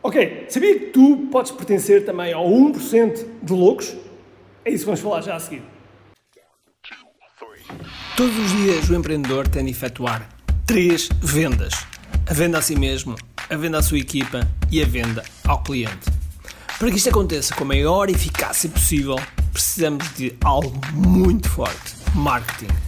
Ok, sabia que tu podes pertencer também ao 1% de loucos? É isso que vamos falar já a seguir. Todos os dias o empreendedor tem de efetuar três vendas: a venda a si mesmo, a venda à sua equipa e a venda ao cliente. Para que isto aconteça com a maior eficácia possível, precisamos de algo muito forte: marketing.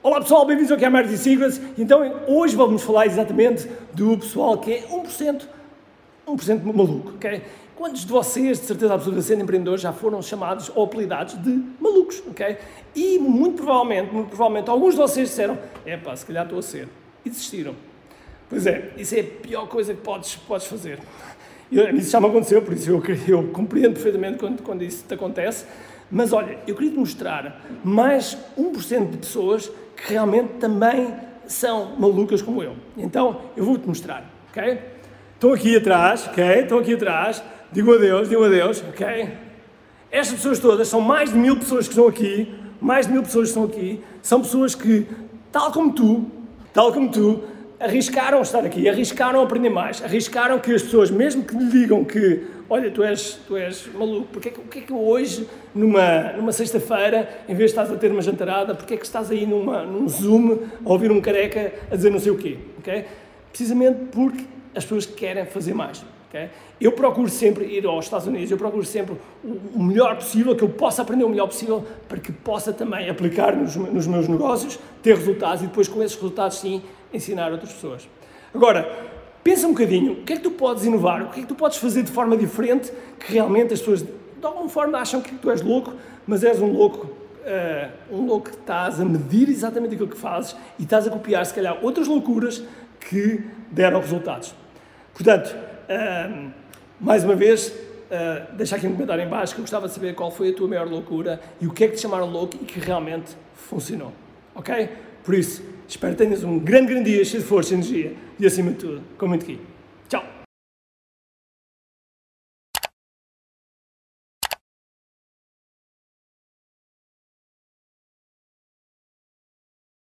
Olá pessoal, bem-vindos ao é Marketing Secrets. Então hoje vamos falar exatamente do pessoal que é 1%, 1% maluco, ok? Quantos de vocês, de certeza absoluta, sendo empreendedores, já foram chamados ou apelidados de malucos, ok? E muito provavelmente, muito provavelmente, alguns de vocês disseram, é pá, se calhar estou a ser. E desistiram. Pois é, isso é a pior coisa que podes, podes fazer. Eu, isso já me aconteceu, por isso eu, eu compreendo perfeitamente quando, quando isso te acontece. Mas olha, eu queria te mostrar mais 1% de pessoas que realmente também são malucas como eu. Então, eu vou-te mostrar, ok? Estão aqui atrás, ok? Estão aqui atrás. Digo adeus, digo adeus, ok? Estas pessoas todas, são mais de mil pessoas que estão aqui, mais de mil pessoas que estão aqui, são pessoas que, tal como tu, tal como tu, arriscaram estar aqui, arriscaram aprender mais, arriscaram que as pessoas, mesmo que lhe digam que, olha, tu és, tu és maluco, porque é que, é que hoje, numa, numa sexta-feira, em vez de estás a ter uma jantarada, porque é que estás aí numa, num Zoom a ouvir um careca a dizer não sei o quê, ok? Precisamente porque as pessoas querem fazer mais. Okay? Eu procuro sempre ir aos Estados Unidos, eu procuro sempre o melhor possível, que eu possa aprender o melhor possível, para que possa também aplicar nos, nos meus negócios, ter resultados e depois com esses resultados sim ensinar outras pessoas. Agora, pensa um bocadinho, o que é que tu podes inovar, o que é que tu podes fazer de forma diferente que realmente as pessoas de alguma forma acham que tu és louco, mas és um louco, uh, um louco que estás a medir exatamente aquilo que fazes e estás a copiar se calhar outras loucuras que deram resultados. Portanto, mais uma vez, uh, deixa aqui um comentário em baixo que eu gostava de saber qual foi a tua maior loucura e o que é que te chamaram louco e que realmente funcionou. Ok? Por isso, espero que tenhas um grande, grande dia cheio de força e energia e acima de tudo, com muito aqui.